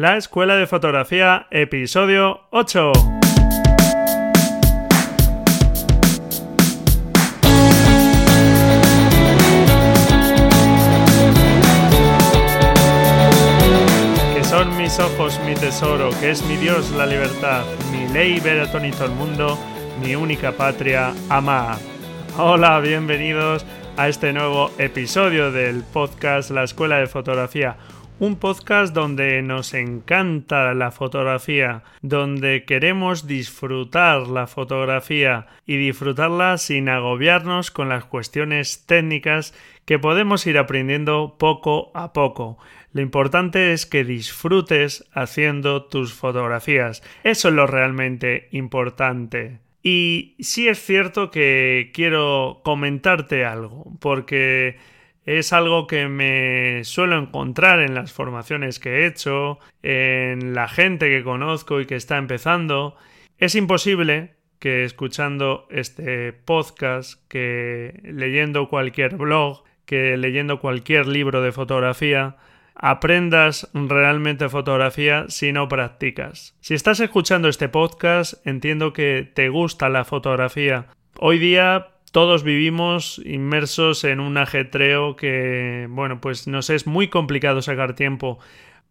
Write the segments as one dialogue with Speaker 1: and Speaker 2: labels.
Speaker 1: La Escuela de Fotografía, episodio 8. Que son mis ojos mi tesoro, que es mi Dios la libertad, mi ley ver a todo el mundo, mi única patria, amar. Hola, bienvenidos a este nuevo episodio del podcast La Escuela de Fotografía un podcast donde nos encanta la fotografía, donde queremos disfrutar la fotografía y disfrutarla sin agobiarnos con las cuestiones técnicas que podemos ir aprendiendo poco a poco. Lo importante es que disfrutes haciendo tus fotografías. Eso es lo realmente importante. Y sí es cierto que quiero comentarte algo, porque es algo que me suelo encontrar en las formaciones que he hecho, en la gente que conozco y que está empezando. Es imposible que escuchando este podcast, que leyendo cualquier blog, que leyendo cualquier libro de fotografía, aprendas realmente fotografía si no practicas. Si estás escuchando este podcast, entiendo que te gusta la fotografía. Hoy día todos vivimos inmersos en un ajetreo que, bueno, pues nos es muy complicado sacar tiempo.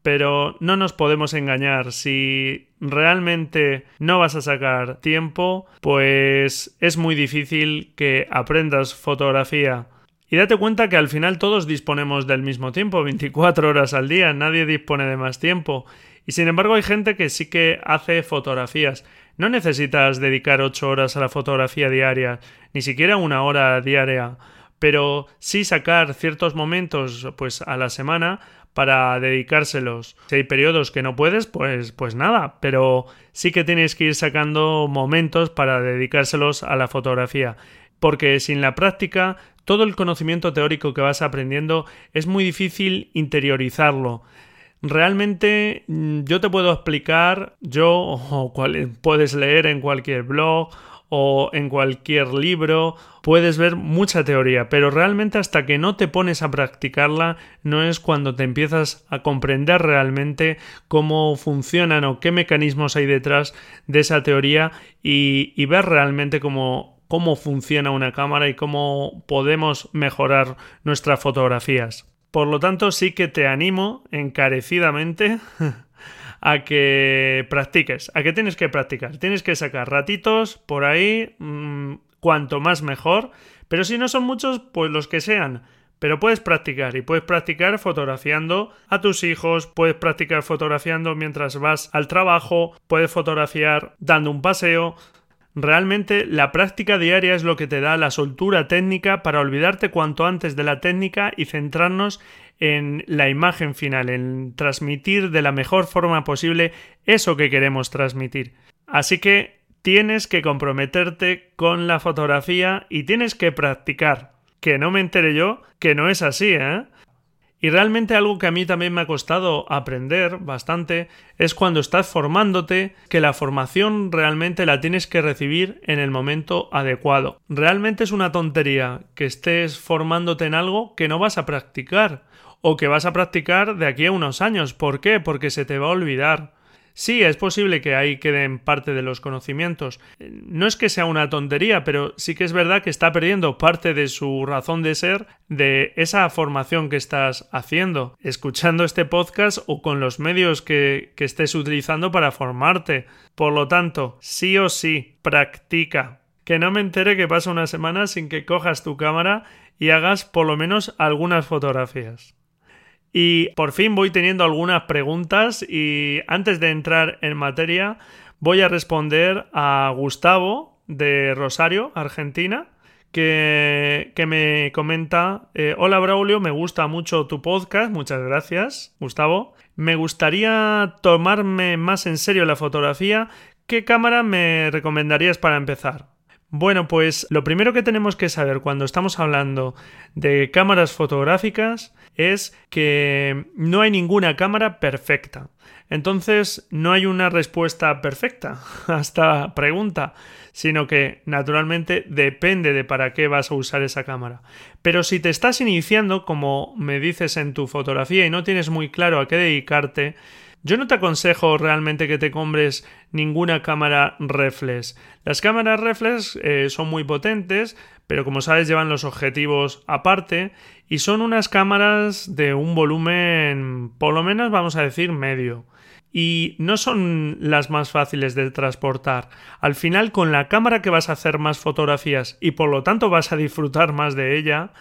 Speaker 1: Pero no nos podemos engañar, si realmente no vas a sacar tiempo, pues es muy difícil que aprendas fotografía. Y date cuenta que al final todos disponemos del mismo tiempo, 24 horas al día, nadie dispone de más tiempo. Y sin embargo hay gente que sí que hace fotografías. No necesitas dedicar ocho horas a la fotografía diaria, ni siquiera una hora diaria, pero sí sacar ciertos momentos pues a la semana para dedicárselos. Si hay periodos que no puedes, pues, pues nada, pero sí que tienes que ir sacando momentos para dedicárselos a la fotografía. Porque sin la práctica, todo el conocimiento teórico que vas aprendiendo es muy difícil interiorizarlo. Realmente mm, yo te puedo explicar, yo o puedes leer en cualquier blog o en cualquier libro, puedes ver mucha teoría, pero realmente hasta que no te pones a practicarla no es cuando te empiezas a comprender realmente cómo funcionan o qué mecanismos hay detrás de esa teoría y, y ver realmente cómo, cómo funciona una cámara y cómo podemos mejorar nuestras fotografías. Por lo tanto, sí que te animo encarecidamente a que practiques, a que tienes que practicar, tienes que sacar ratitos por ahí, mm, cuanto más mejor, pero si no son muchos, pues los que sean. Pero puedes practicar y puedes practicar fotografiando a tus hijos, puedes practicar fotografiando mientras vas al trabajo, puedes fotografiar dando un paseo, Realmente la práctica diaria es lo que te da la soltura técnica para olvidarte cuanto antes de la técnica y centrarnos en la imagen final, en transmitir de la mejor forma posible eso que queremos transmitir. Así que tienes que comprometerte con la fotografía y tienes que practicar. Que no me entere yo que no es así, ¿eh? Y realmente algo que a mí también me ha costado aprender bastante es cuando estás formándote que la formación realmente la tienes que recibir en el momento adecuado. Realmente es una tontería que estés formándote en algo que no vas a practicar o que vas a practicar de aquí a unos años. ¿Por qué? Porque se te va a olvidar. Sí, es posible que ahí queden parte de los conocimientos. No es que sea una tontería, pero sí que es verdad que está perdiendo parte de su razón de ser de esa formación que estás haciendo, escuchando este podcast o con los medios que, que estés utilizando para formarte. Por lo tanto, sí o sí, practica. Que no me entere que pasa una semana sin que cojas tu cámara y hagas por lo menos algunas fotografías. Y por fin voy teniendo algunas preguntas y antes de entrar en materia voy a responder a Gustavo de Rosario, Argentina, que, que me comenta, eh, hola Braulio, me gusta mucho tu podcast, muchas gracias, Gustavo. Me gustaría tomarme más en serio la fotografía. ¿Qué cámara me recomendarías para empezar? Bueno, pues lo primero que tenemos que saber cuando estamos hablando de cámaras fotográficas es que no hay ninguna cámara perfecta. Entonces no hay una respuesta perfecta a esta pregunta, sino que naturalmente depende de para qué vas a usar esa cámara. Pero si te estás iniciando, como me dices en tu fotografía, y no tienes muy claro a qué dedicarte, Yo no te aconsejo realmente que te compres ninguna cámara reflex. Las cámaras reflex eh, son muy potentes, pero como sabes llevan los objetivos aparte y son unas cámaras de un volumen por lo menos vamos a decir medio y no son las más fáciles de transportar. Al final, con la cámara que vas a hacer más fotografías y por lo tanto vas a disfrutar más de ella,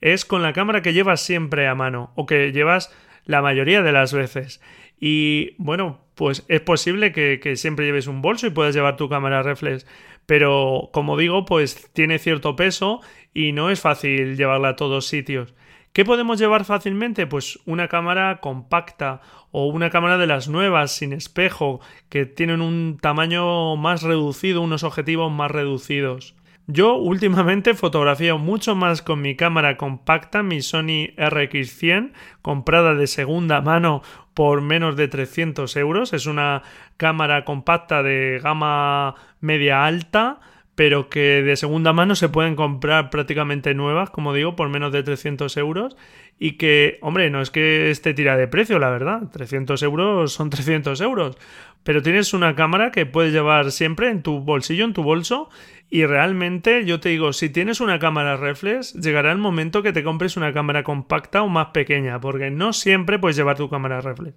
Speaker 1: es con la cámara que llevas siempre a mano o que llevas la mayoría de las veces. Y bueno, pues es posible que, siempre lleves un bolso y puedas llevar tu cámara reflex. Pero como digo, pues tiene cierto peso y no es fácil llevarla a todos sitios. ¿Qué podemos llevar fácilmente? Pues una cámara compacta o una cámara de las nuevas sin espejo que tienen un tamaño más reducido, unos objetivos más reducidos. Yo últimamente fotografío mucho más con mi cámara compacta, mi Sony RX100, comprada de segunda mano por menos de 300 euros. Es una cámara compacta de gama media alta, pero que de segunda mano se pueden comprar prácticamente nuevas, como digo, por menos de 300 euros. Y que, hombre, no es que esté tira de precio, la verdad. 300 euros son 300 euros. Pero tienes una cámara que puedes llevar siempre en tu bolsillo, en tu bolso, y realmente yo te digo, si tienes una cámara reflex, llegará el momento que te compres una cámara compacta o más pequeña, porque no siempre puedes llevar tu cámara reflex.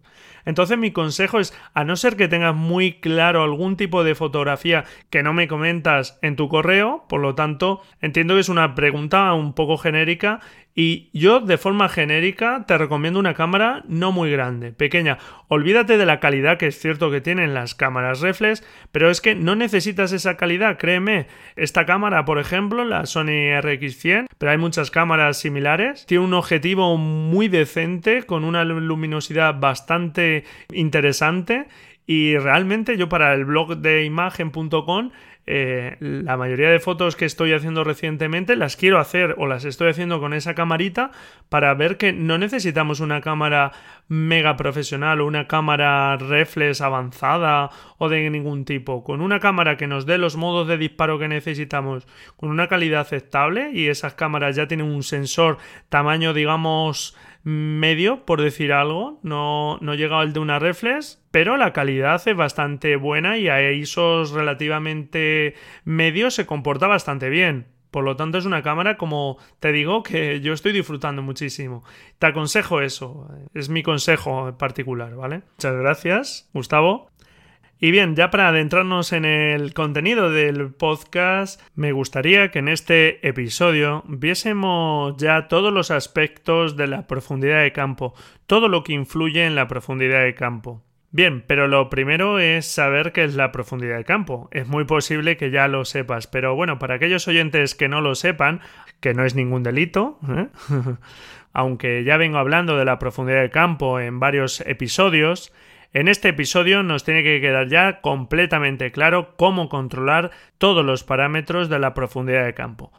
Speaker 1: Entonces mi consejo es, a no ser que tengas muy claro algún tipo de fotografía que no me comentas en tu correo, por lo tanto, entiendo que es una pregunta un poco genérica y yo de forma genérica te recomiendo una cámara no muy grande, pequeña. Olvídate de la calidad que es cierto que tienen las cámaras reflex, pero es que no necesitas esa calidad, créeme. Esta cámara, por ejemplo, la Sony RX100, pero hay muchas cámaras similares, tiene un objetivo muy decente con una luminosidad bastante interesante y realmente yo para el blog de imagen.com eh, la mayoría de fotos que estoy haciendo recientemente las quiero hacer o las estoy haciendo con esa camarita para ver que no necesitamos una cámara mega profesional o una cámara reflex avanzada o de ningún tipo. Con una cámara que nos dé los modos de disparo que necesitamos con una calidad aceptable y esas cámaras ya tienen un sensor tamaño digamos medio, por decir algo. No, no llega al de una reflex, pero la calidad es bastante buena y a ISOs relativamente medios se comporta bastante bien. Por lo tanto, es una cámara, como te digo, que yo estoy disfrutando muchísimo. Te aconsejo eso, es mi consejo en particular, ¿vale? Muchas gracias, Gustavo. Y bien, ya para adentrarnos en el contenido del podcast, me gustaría que en este episodio viésemos ya todos los aspectos de la profundidad de campo, todo lo que influye en la profundidad de campo. Bien, pero lo primero es saber qué es la profundidad de campo. Es muy posible que ya lo sepas, pero bueno, para aquellos oyentes que no lo sepan, que no es ningún delito, ¿eh? aunque ya vengo hablando de la profundidad de campo en varios episodios, en este episodio nos tiene que quedar ya completamente claro cómo controlar todos los parámetros de la profundidad de campo.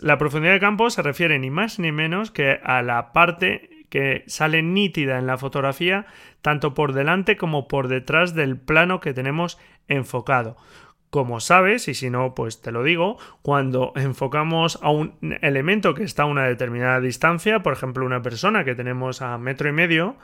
Speaker 1: La profundidad de campo se refiere ni más ni menos que a la parte que sale nítida en la fotografía tanto por delante como por detrás del plano que tenemos enfocado. Como sabes, y si no, pues te lo digo, cuando enfocamos a un elemento que está a una determinada distancia, por ejemplo una persona que tenemos a metro y medio,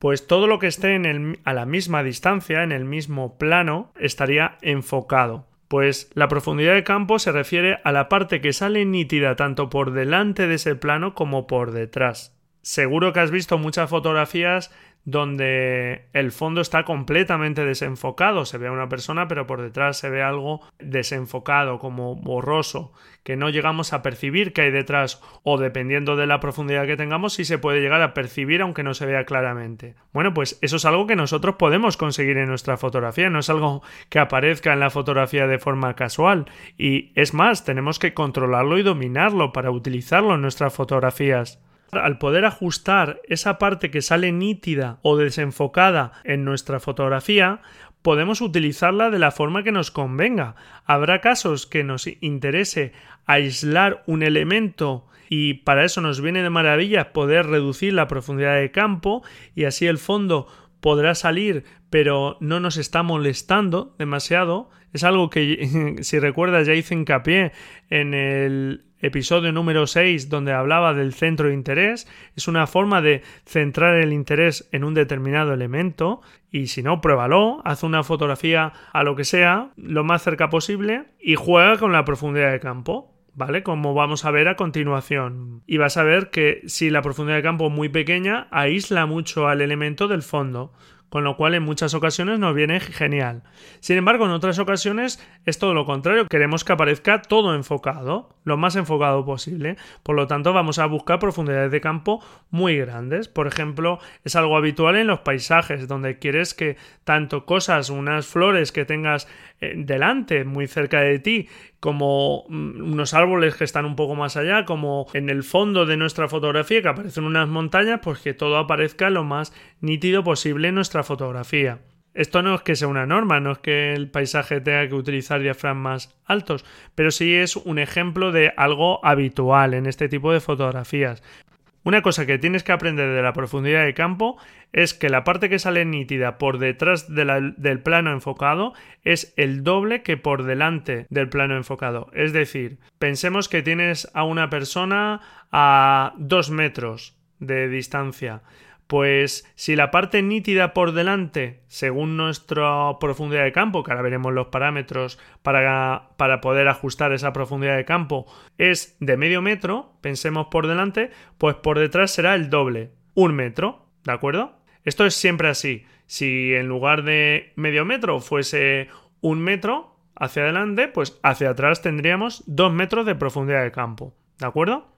Speaker 1: pues todo lo que esté a la misma distancia, en el mismo plano, estaría enfocado. Pues la profundidad de campo se refiere a la parte que sale nítida tanto por delante de ese plano como por detrás. Seguro que has visto muchas fotografías donde el fondo está completamente desenfocado. Se ve a una persona, pero por detrás se ve algo desenfocado, como borroso, que no llegamos a percibir que hay detrás, o dependiendo de la profundidad que tengamos, sí se puede llegar a percibir aunque no se vea claramente. Bueno, pues eso es algo que nosotros podemos conseguir en nuestra fotografía, no es algo que aparezca en la fotografía de forma casual. Y es más, tenemos que controlarlo y dominarlo para utilizarlo en nuestras fotografías. Al poder ajustar esa parte que sale nítida o desenfocada en nuestra fotografía, podemos utilizarla de la forma que nos convenga. Habrá casos que nos interese aislar un elemento y para eso nos viene de maravilla poder reducir la profundidad de campo y así el fondo podrá salir pero no nos está molestando demasiado. Es algo que, si recuerdas, ya hice hincapié en el episodio número 6 donde hablaba del centro de interés, es una forma de centrar el interés en un determinado elemento y si no, pruébalo, haz una fotografía a lo que sea, lo más cerca posible y juega con la profundidad de campo. ¿Vale? Como vamos a ver a continuación. Y vas a ver que si la profundidad de campo es muy pequeña, aísla mucho al elemento del fondo con lo cual en muchas ocasiones nos viene genial. Sin embargo, en otras ocasiones es todo lo contrario, queremos que aparezca todo enfocado, lo más enfocado posible, por lo tanto vamos a buscar profundidades de campo muy grandes. Por ejemplo, es algo habitual en los paisajes, donde quieres que tanto cosas, unas flores que tengas eh, delante, muy cerca de ti, como mm, unos árboles que están un poco más allá, como en el fondo de nuestra fotografía que aparecen unas montañas, pues que todo aparezca lo más nítido posible en nuestra fotografía. Esto no es que sea una norma, no es que el paisaje tenga que utilizar diafragmas altos, pero sí es un ejemplo de algo habitual en este tipo de fotografías. Una cosa que tienes que aprender de la profundidad de campo es que la parte que sale nítida por detrás del plano enfocado es el doble que por delante del plano enfocado. Es decir, pensemos que tienes a una persona a dos metros de distancia. Pues si la parte nítida por delante, según nuestra profundidad de campo, que ahora veremos los parámetros para, para, poder ajustar esa profundidad de campo, es de medio metro, pensemos por delante, pues por detrás será el doble, un metro, ¿de acuerdo? Esto es siempre así. Si en lugar de medio metro fuese un metro hacia adelante, pues hacia atrás tendríamos dos metros de profundidad de campo, ¿de acuerdo?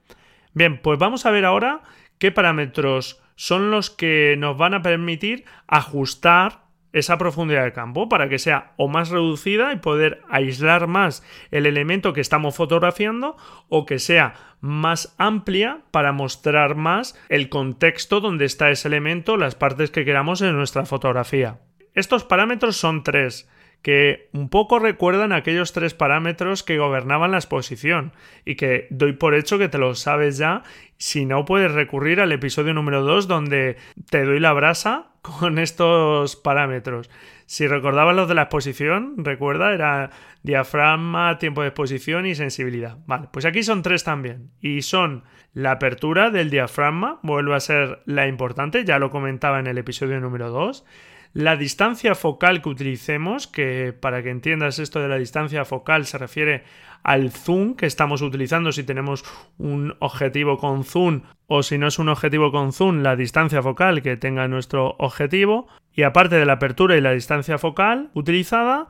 Speaker 1: Bien, pues vamos a ver ahora qué parámetros son los que nos van a permitir ajustar esa profundidad de campo para que sea o más reducida y poder aislar más el elemento que estamos fotografiando o que sea más amplia para mostrar más el contexto donde está ese elemento, las partes que queramos en nuestra fotografía. Estos parámetros son tres que un poco recuerdan aquellos tres parámetros que gobernaban la exposición y que doy por hecho que te lo sabes ya. Si no, puedes recurrir al episodio número 2 donde te doy la brasa con estos parámetros. Si recordabas los de la exposición, recuerda, era diafragma, tiempo de exposición y sensibilidad. Vale, pues aquí son tres también. Y son la apertura del diafragma, vuelve a ser la importante, ya lo comentaba en el episodio número 2 la distancia focal que utilicemos, que para que entiendas esto de la distancia focal se refiere al zoom que estamos utilizando si tenemos un objetivo con zoom o si no es un objetivo con zoom, la distancia focal que tenga nuestro objetivo. Y aparte de la apertura y la distancia focal utilizada,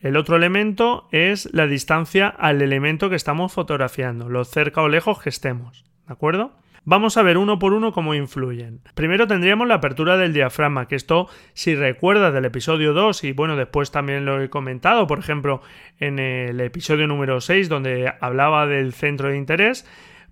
Speaker 1: el otro elemento es la distancia al elemento que estamos fotografiando, lo cerca o lejos que estemos. ¿De acuerdo? Vamos a ver uno por uno cómo influyen. Primero tendríamos la apertura del diafragma, que esto, si recuerdas del episodio 2, y bueno, después también lo he comentado, por ejemplo, en el episodio número 6, donde hablaba del centro de interés,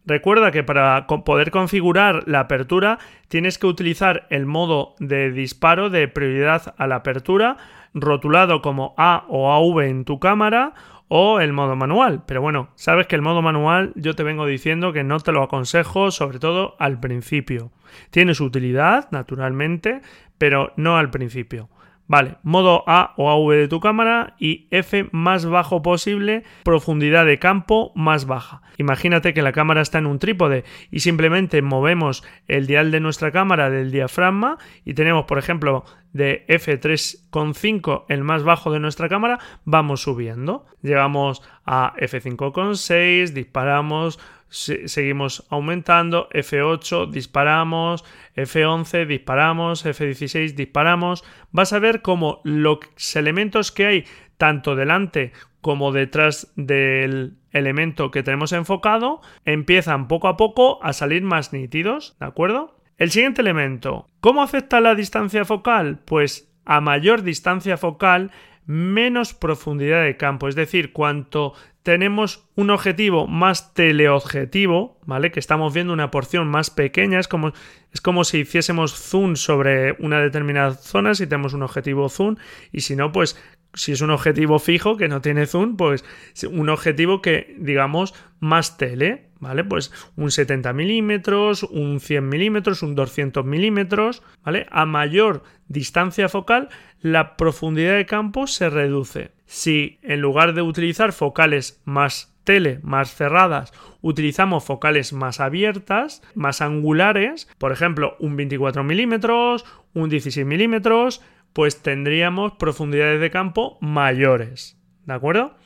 Speaker 1: Recuerda que para poder configurar la apertura tienes que utilizar el modo de disparo de prioridad a la apertura, rotulado como A o AV en tu cámara, o el modo manual. Pero bueno, sabes que el modo manual yo te vengo diciendo que no te lo aconsejo, sobre todo al principio. Tiene su utilidad, naturalmente, pero no al principio. Vale, modo A o AV de tu cámara y F más bajo posible, profundidad de campo más baja. Imagínate que la cámara está en un trípode y simplemente movemos el dial de nuestra cámara del diafragma y tenemos, por ejemplo, de F3.5, el más bajo de nuestra cámara, vamos subiendo. Llegamos a F5.6, disparamos, seguimos aumentando, F8 disparamos, F11 disparamos, F16 disparamos. Vas a ver cómo los elementos que hay tanto delante como detrás del elemento que tenemos enfocado empiezan poco a poco a salir más nítidos, ¿de acuerdo? El siguiente elemento, ¿cómo afecta la distancia focal? Pues a mayor distancia focal, menos profundidad de campo, es decir, cuanto tenemos un objetivo más teleobjetivo, ¿vale? Que estamos viendo una porción más pequeña, es como, es como si hiciésemos zoom sobre una determinada zona, si tenemos un objetivo zoom, y si no, pues si es un objetivo fijo que no tiene zoom, pues un objetivo que, digamos, más tele, ¿vale? Pues un 70 milímetros, un 100 milímetros, un 200 milímetros, ¿vale? A mayor distancia focal, la profundidad de campo se reduce. Si en lugar de utilizar focales más tele más cerradas utilizamos focales más abiertas, más angulares, por ejemplo un 24 milímetros, un 16 milímetros, pues tendríamos profundidades de campo mayores. ¿De acuerdo?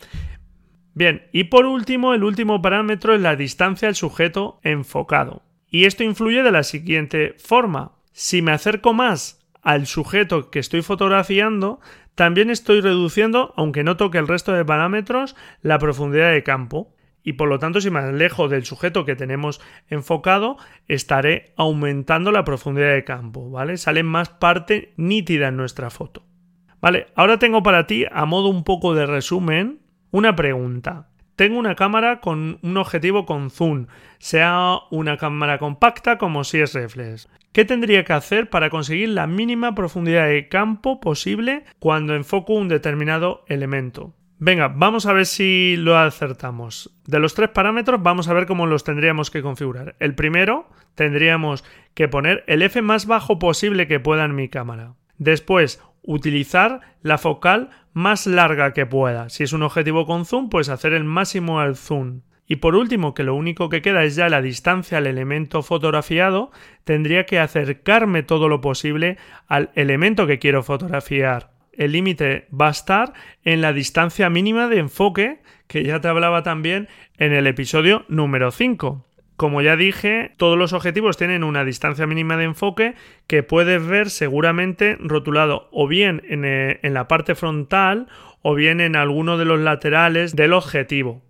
Speaker 1: Bien, y por último, el último parámetro es la distancia al sujeto enfocado. Y esto influye de la siguiente forma. Si me acerco más al sujeto que estoy fotografiando, también estoy reduciendo, aunque no toque el resto de parámetros, la profundidad de campo. Y por lo tanto, si me alejo del sujeto que tenemos enfocado, estaré aumentando la profundidad de campo, ¿vale? Sale más parte nítida en nuestra foto. Vale, ahora tengo para ti, a modo un poco de resumen, una pregunta. Tengo una cámara con un objetivo con zoom, sea una cámara compacta como si es reflex. ¿Qué tendría que hacer para conseguir la mínima profundidad de campo posible cuando enfoco un determinado elemento? Venga, vamos a ver si lo acertamos. De los tres parámetros vamos a ver cómo los tendríamos que configurar. El primero tendríamos que poner el F más bajo posible que pueda en mi cámara. Después, utilizar la focal más larga que pueda. Si es un objetivo con zoom, pues hacer el máximo al zoom. Y por último, que lo único que queda es ya la distancia al elemento fotografiado, tendría que acercarme todo lo posible al elemento que quiero fotografiar. El límite va a estar en la distancia mínima de enfoque, que ya te hablaba también en el episodio número 5. Como ya dije, todos los objetivos tienen una distancia mínima de enfoque que puedes ver seguramente rotulado o bien en, eh, en la parte frontal o bien en alguno de los laterales del objetivo.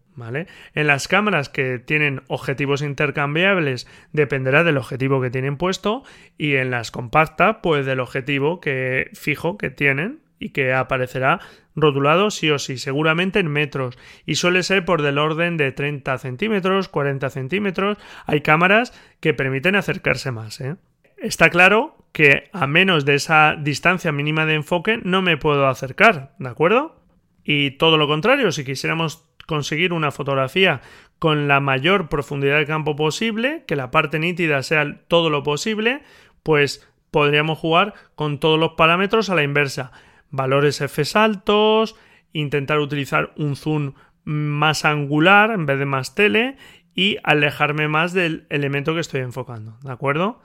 Speaker 1: En las cámaras que tienen objetivos intercambiables dependerá del objetivo que tienen puesto y en las compactas pues del objetivo que fijo que tienen y que aparecerá rotulado sí o sí, seguramente en metros y suele ser por del orden de 30 centímetros, 40 centímetros. Hay cámaras que permiten acercarse más. ¿eh? Está claro que a menos de esa distancia mínima de enfoque no me puedo acercar, ¿de acuerdo? Y todo lo contrario, si quisiéramos conseguir una fotografía con la mayor profundidad de campo posible, que la parte nítida sea todo lo posible, pues podríamos jugar con todos los parámetros a la inversa. Valores F altos, intentar utilizar un zoom más angular en vez de más tele y alejarme más del elemento que estoy enfocando, ¿de acuerdo?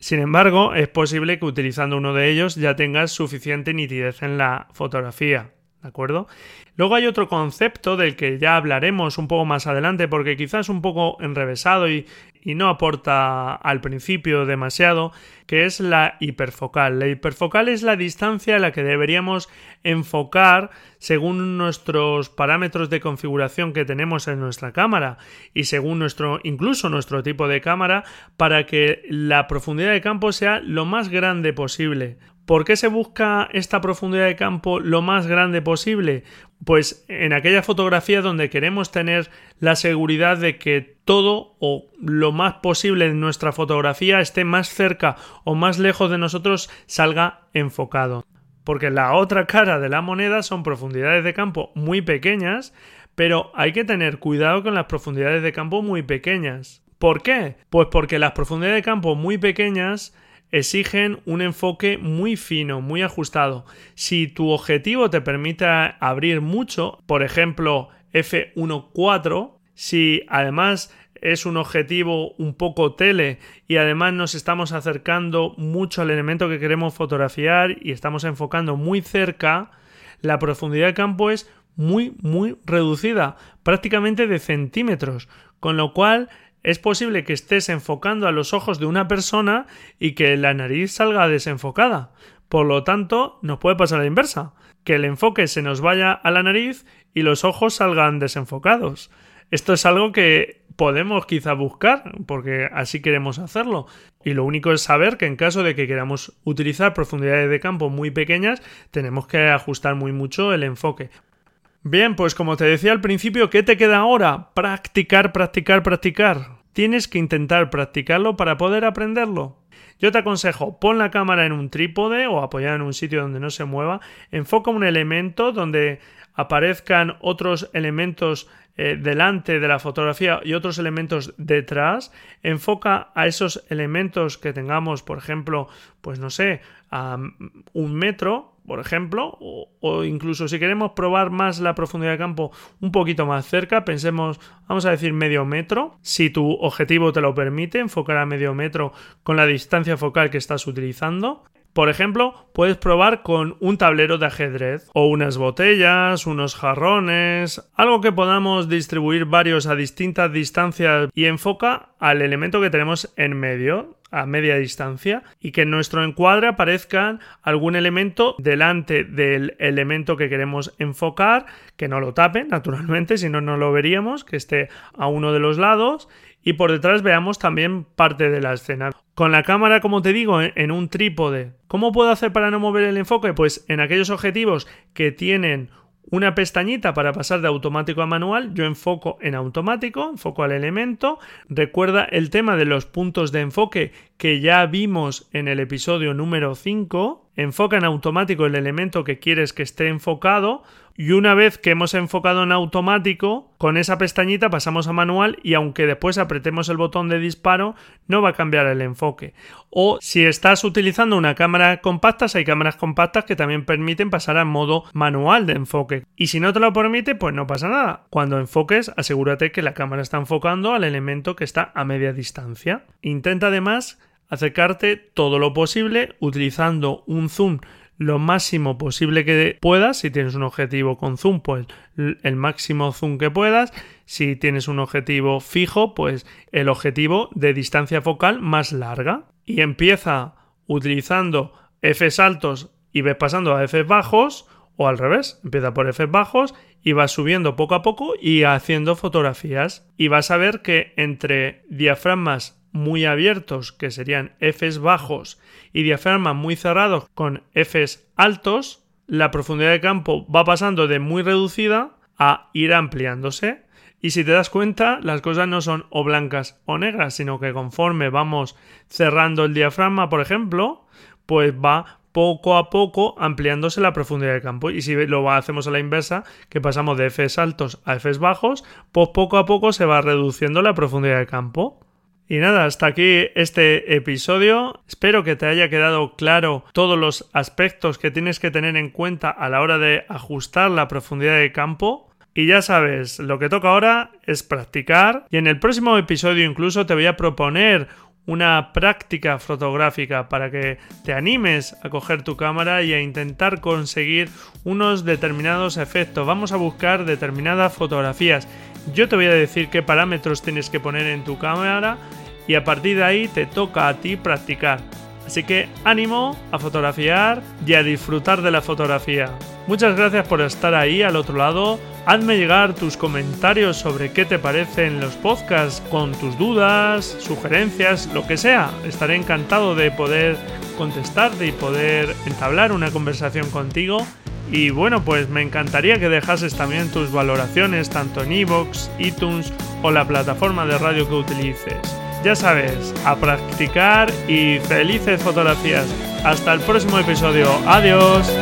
Speaker 1: Sin embargo, es posible que utilizando uno de ellos ya tengas suficiente nitidez en la fotografía. ¿De acuerdo? Luego hay otro concepto del que ya hablaremos un poco más adelante porque quizás un poco enrevesado y, y no aporta al principio demasiado, que es la hiperfocal. La hiperfocal es la distancia a la que deberíamos enfocar según nuestros parámetros de configuración que tenemos en nuestra cámara y según nuestro incluso nuestro tipo de cámara para que la profundidad de campo sea lo más grande posible. ¿Por qué se busca esta profundidad de campo lo más grande posible? Pues en aquella fotografía donde queremos tener la seguridad de que todo o lo más posible en nuestra fotografía esté más cerca o más lejos de nosotros salga enfocado. Porque la otra cara de la moneda son profundidades de campo muy pequeñas, pero hay que tener cuidado con las profundidades de campo muy pequeñas. ¿Por qué? Pues porque las profundidades de campo muy pequeñas exigen un enfoque muy fino, muy ajustado. Si tu objetivo te permite abrir mucho, por ejemplo f1.4, si además es un objetivo un poco tele y además nos estamos acercando mucho al elemento que queremos fotografiar y estamos enfocando muy cerca, la profundidad de campo es muy muy reducida, prácticamente de centímetros, con lo cual es posible que estés enfocando a los ojos de una persona y que la nariz salga desenfocada. Por lo tanto, nos puede pasar la inversa, que el enfoque se nos vaya a la nariz y los ojos salgan desenfocados. Esto es algo que podemos quizá buscar, porque así queremos hacerlo. Y lo único es saber que en caso de que queramos utilizar profundidades de campo muy pequeñas, tenemos que ajustar muy mucho el enfoque. Bien, pues como te decía al principio, ¿qué te queda ahora? Practicar, practicar, practicar. Tienes que intentar practicarlo para poder aprenderlo. Yo te aconsejo, pon la cámara en un trípode o apoyada en un sitio donde no se mueva, enfoca un elemento donde aparezcan otros elementos eh, delante de la fotografía y otros elementos detrás, enfoca a esos elementos que tengamos, por ejemplo, pues no sé, un metro, por ejemplo, o, incluso si queremos probar más la profundidad de campo un poquito más cerca, pensemos, vamos a decir medio metro, si tu objetivo te lo permite, enfocar a medio metro con la distancia focal que estás utilizando. Por ejemplo, puedes probar con un tablero de ajedrez o unas botellas, unos jarrones, algo que podamos distribuir varios a distintas distancias y enfoca al elemento que tenemos en medio a media distancia y que en nuestro encuadre aparezca algún elemento delante del elemento que queremos enfocar, que no lo tape naturalmente, si no no lo veríamos, que esté a uno de los lados y por detrás veamos también parte de la escena. Con la cámara, como te digo, en un trípode. ¿Cómo puedo hacer para no mover el enfoque? Pues en aquellos objetivos que tienen una pestañita para pasar de automático a manual, yo enfoco en automático, enfoco al elemento. Recuerda el tema de los puntos de enfoque que ya vimos en el episodio número 5. Enfoca en automático el elemento que quieres que esté enfocado y una vez que hemos enfocado en automático, con esa pestañita pasamos a manual y aunque después apretemos el botón de disparo, no va a cambiar el enfoque. O si estás utilizando una cámara compacta, hay cámaras compactas que también permiten pasar a modo manual de enfoque. Y si no te lo permite, pues no pasa nada. Cuando enfoques, asegúrate que la cámara está enfocando al elemento que está a media distancia. Intenta además acercarte todo lo posible utilizando un zoom lo máximo posible que puedas. Si tienes un objetivo con zoom, pues el máximo zoom que puedas. Si tienes un objetivo fijo, pues el objetivo de distancia focal más larga. Y empieza utilizando Fs altos y ves pasando a Fs bajos o al revés, empieza por Fs bajos y vas subiendo poco a poco y haciendo fotografías y vas a ver que entre diafragmas muy abiertos, que serían Fs bajos, y diafragmas muy cerrados con Fs altos, la profundidad de campo va pasando de muy reducida a ir ampliándose. Y si te das cuenta, las cosas no son o blancas o negras, sino que conforme vamos cerrando el diafragma, por ejemplo, pues va poco a poco ampliándose la profundidad de campo. Y si lo hacemos a la inversa, que pasamos de Fs altos a Fs bajos, pues poco a poco se va reduciendo la profundidad de campo. Y nada, hasta aquí este episodio. Espero que te haya quedado claro todos los aspectos que tienes que tener en cuenta a la hora de ajustar la profundidad de campo. Y ya sabes, lo que toca ahora es practicar. Y en el próximo episodio incluso te voy a proponer una práctica fotográfica para que te animes a coger tu cámara y a intentar conseguir unos determinados efectos. Vamos a buscar determinadas fotografías yo te voy a decir qué parámetros tienes que poner en tu cámara y a partir de ahí te toca a ti practicar. Así que ánimo a fotografiar y a disfrutar de la fotografía. Muchas gracias por estar ahí al otro lado. Hazme llegar tus comentarios sobre qué te parecen los podcasts con tus dudas, sugerencias, lo que sea. Estaré encantado de poder contestarte y poder entablar una conversación contigo. Y bueno, pues me encantaría que dejases también tus valoraciones tanto en iVoox, iTunes o la plataforma de radio que utilices. Ya sabes, a practicar y felices fotografías. Hasta el próximo episodio. Adiós.